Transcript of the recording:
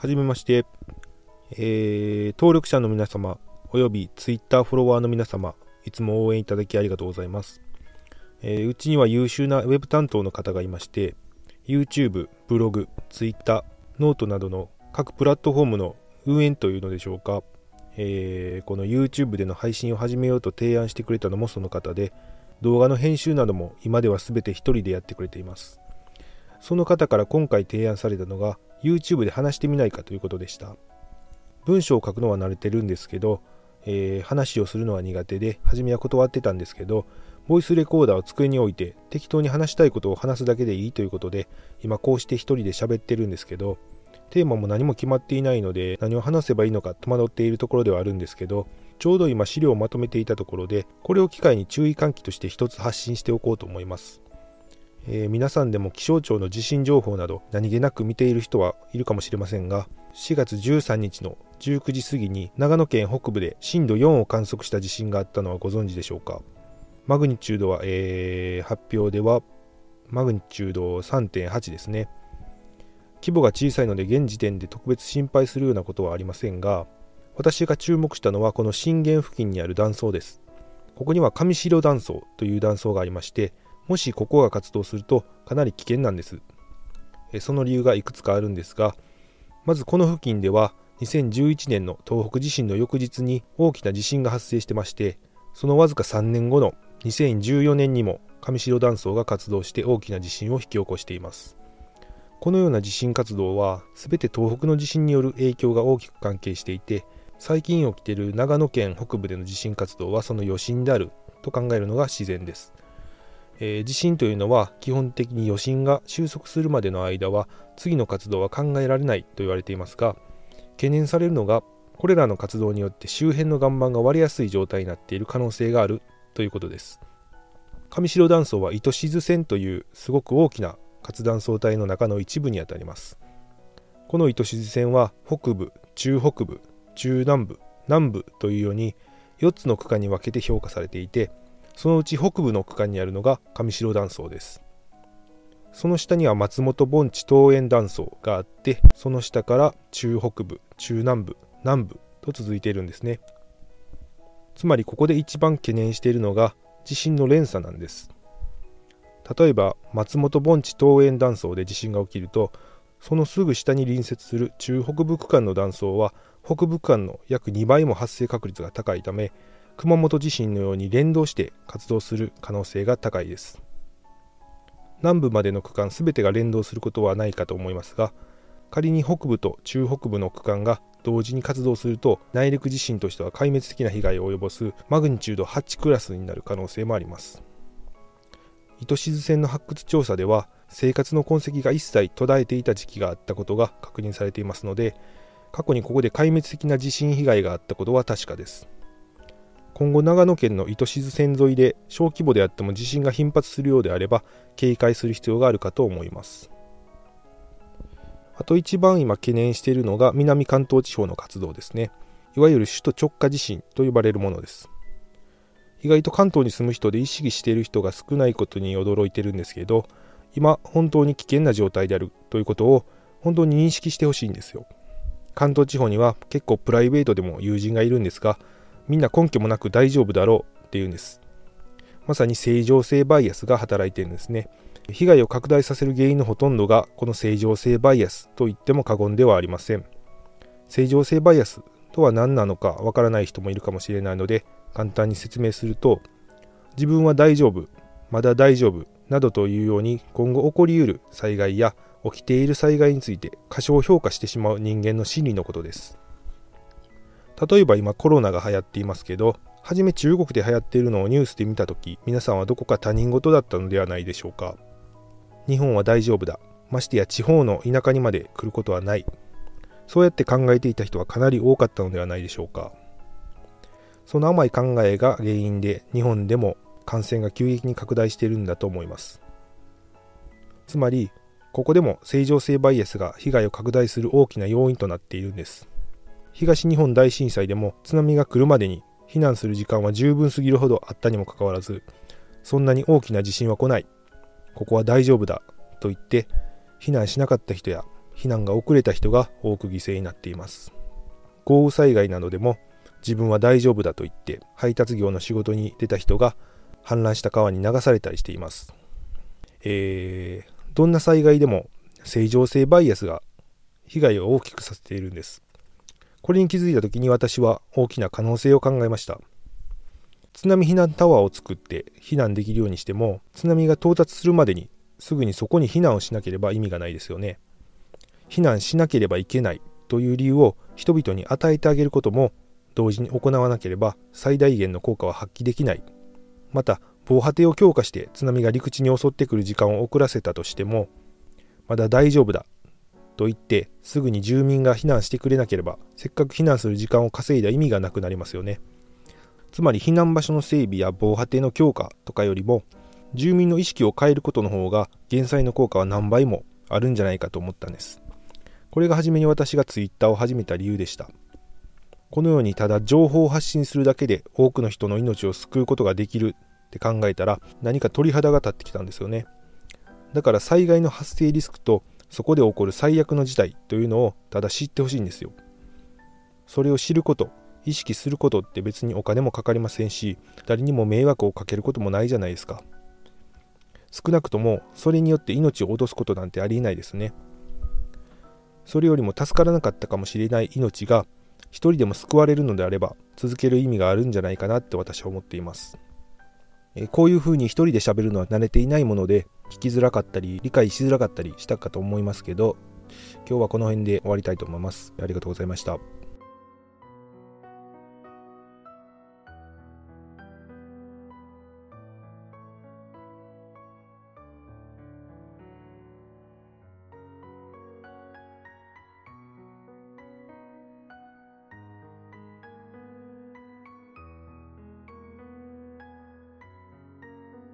はじめまして、えー、登録者の皆様、および Twitter フォロワーの皆様、いつも応援いただきありがとうございます。えー、うちには優秀な Web 担当の方がいまして、YouTube、ブログ、Twitter、 note などの各プラットフォームの運営というのでしょうか、えー、この YouTube での配信を始めようと提案してくれたのもその方で、動画の編集なども今では全て一人でやってくれています。その方から今回提案されたのが YouTube で話してみないかということでした。文章を書くのは慣れてるんですけど、えー、話をするのは苦手で、初めは断ってたんですけど、ボイスレコーダーを机に置いて適当に話したいことを話すだけでいいということで、今こうして一人で喋ってるんですけど、テーマも何も決まっていないので、何を話せばいいのか戸惑っているところではあるんですけど、ちょうど今資料をまとめていたところで、これを機会に注意喚起として一つ発信しておこうと思います。えー、皆さんでも気象庁の地震情報など何気なく見ている人はいるかもしれませんが4月13日の19時過ぎに長野県北部で震度4を観測した地震があったのはご存知でしょうか？マグニチュードは、えー、発表ではマグニチュード3.8ですね。規模が小さいので現時点で特別心配するようなことはありませんが私が注目したのはこの震源付近にある断層です。ここには上白断層という断層がありましてもしここが活動するとかなり危険なんです。その理由がいくつかあるんですが、まずこの付近では2011年の東北地震の翌日に大きな地震が発生してまして、そのわずか3年後の2014年にも上白断層が活動して大きな地震を引き起こしています。このような地震活動は全て東北の地震による影響が大きく関係していて、最近起きている長野県北部での地震活動はその余震であると考えるのが自然です。えー、地震というのは基本的に余震が収束するまでの間は次の活動は考えられないと言われていますが懸念されるのがこれらの活動によって周辺の岩盤が割れやすい状態になっている可能性があるということです。上白断層は糸静線というすごく大きな活断層帯の中の一部にあたります。この糸静線は北部中北部中南部南部というように4つの区間に分けて評価されていてそのうち北部の区間にあるのが上白断層です。その下には松本盆地東園断層があってその下から中北部中南部南部と続いているんですね。つまりここで一番懸念しているのが地震の連鎖なんです。例えば松本盆地東園断層で地震が起きるとそのすぐ下に隣接する中北部区間の断層は北部区間の約2倍も発生確率が高いため熊本地震のように連動して活動する可能性が高いです。南部までの区間全てが連動することはないかと思いますが仮に北部と中北部の区間が同時に活動すると内陸地震としては壊滅的な被害を及ぼすマグニチュード8クラスになる可能性もあります。糸静線の発掘調査では生活の痕跡が一切途絶えていた時期があったことが確認されていますので過去にここで壊滅的な地震被害があったことは確かです。今後長野県の糸静線沿いで小規模であっても地震が頻発するようであれば警戒する必要があるかと思います。あと一番今懸念しているのが南関東地方の活動ですね。いわゆる首都直下地震と呼ばれるものです。意外と関東に住む人で意識している人が少ないことに驚いてるんですけど今本当に危険な状態であるということを本当に認識してほしいんですよ。関東地方には結構プライベートでも友人がいるんですがみんな根拠もなく大丈夫だろうっていうんです。まさに正常性バイアスが働いてるんですね。被害を拡大させる原因のほとんどがこの正常性バイアスと言っても過言ではありません。正常性バイアスとは何なのかわからない人もいるかもしれないので簡単に説明すると自分は大丈夫、まだ大丈夫などというように今後起こりうる災害や起きている災害について過小評価してしまう人間の心理のことです。例えば今コロナが流行っていますけど、はじめ中国で流行っているのをニュースで見たとき、皆さんはどこか他人事だったのではないでしょうか。日本は大丈夫だ。ましてや地方の田舎にまで来ることはない。そうやって考えていた人はかなり多かったのではないでしょうか。その甘い考えが原因で日本でも感染が急激に拡大しているんだと思います。つまり、ここでも正常性バイアスが被害を拡大する大きな要因となっているんです。東日本大震災でも津波が来るまでに避難する時間は十分すぎるほどあったにもかかわらずそんなに大きな地震は来ない。ここは大丈夫だと言って避難しなかった人や避難が遅れた人が多く犠牲になっています。豪雨災害などでも自分は大丈夫だと言って配達業の仕事に出た人が氾濫した川に流されたりしています、えー、どんな災害でも正常性バイアスが被害を大きくさせているんです。これに気づいた時に私は大きな可能性を考えました。津波避難タワーを作って避難できるようにしても津波が到達するまでにすぐにそこに避難をしなければ意味がないですよね。避難しなければいけないという理由を人々に与えてあげることも同時に行わなければ最大限の効果は発揮できない。また防波堤を強化して津波が陸地に襲ってくる時間を遅らせたとしてもまだ大丈夫だと言ってすぐに住民が避難してくれなければせっかく避難する時間を稼いだ意味がなくなりますよね。つまり避難場所の整備や防波堤の強化とかよりも住民の意識を変えることの方が減災の効果は何倍もあるんじゃないかと思ったんです。これが初めに私が Twitter を始めた理由でした。このようにただ情報を発信するだけで多くの人の命を救うことができるって考えたら何か鳥肌が立ってきたんですよね。だから災害の発生リスクとそこで起こる最悪の事態というのをただ知ってほしいんですよ。それを知ること意識することって別にお金もかかりませんし誰にも迷惑をかけることもないじゃないですか。少なくともそれによって命を落とすことなんてありえないですね。それよりも助からなかったかもしれない命が一人でも救われるのであれば続ける意味があるんじゃないかなって私は思っています。えこういうふうに一人で喋るのは慣れていないもので聞きづらかったり理解しづらかったりしたかと思いますけど今日はこの辺で終わりたいと思います。ありがとうございました。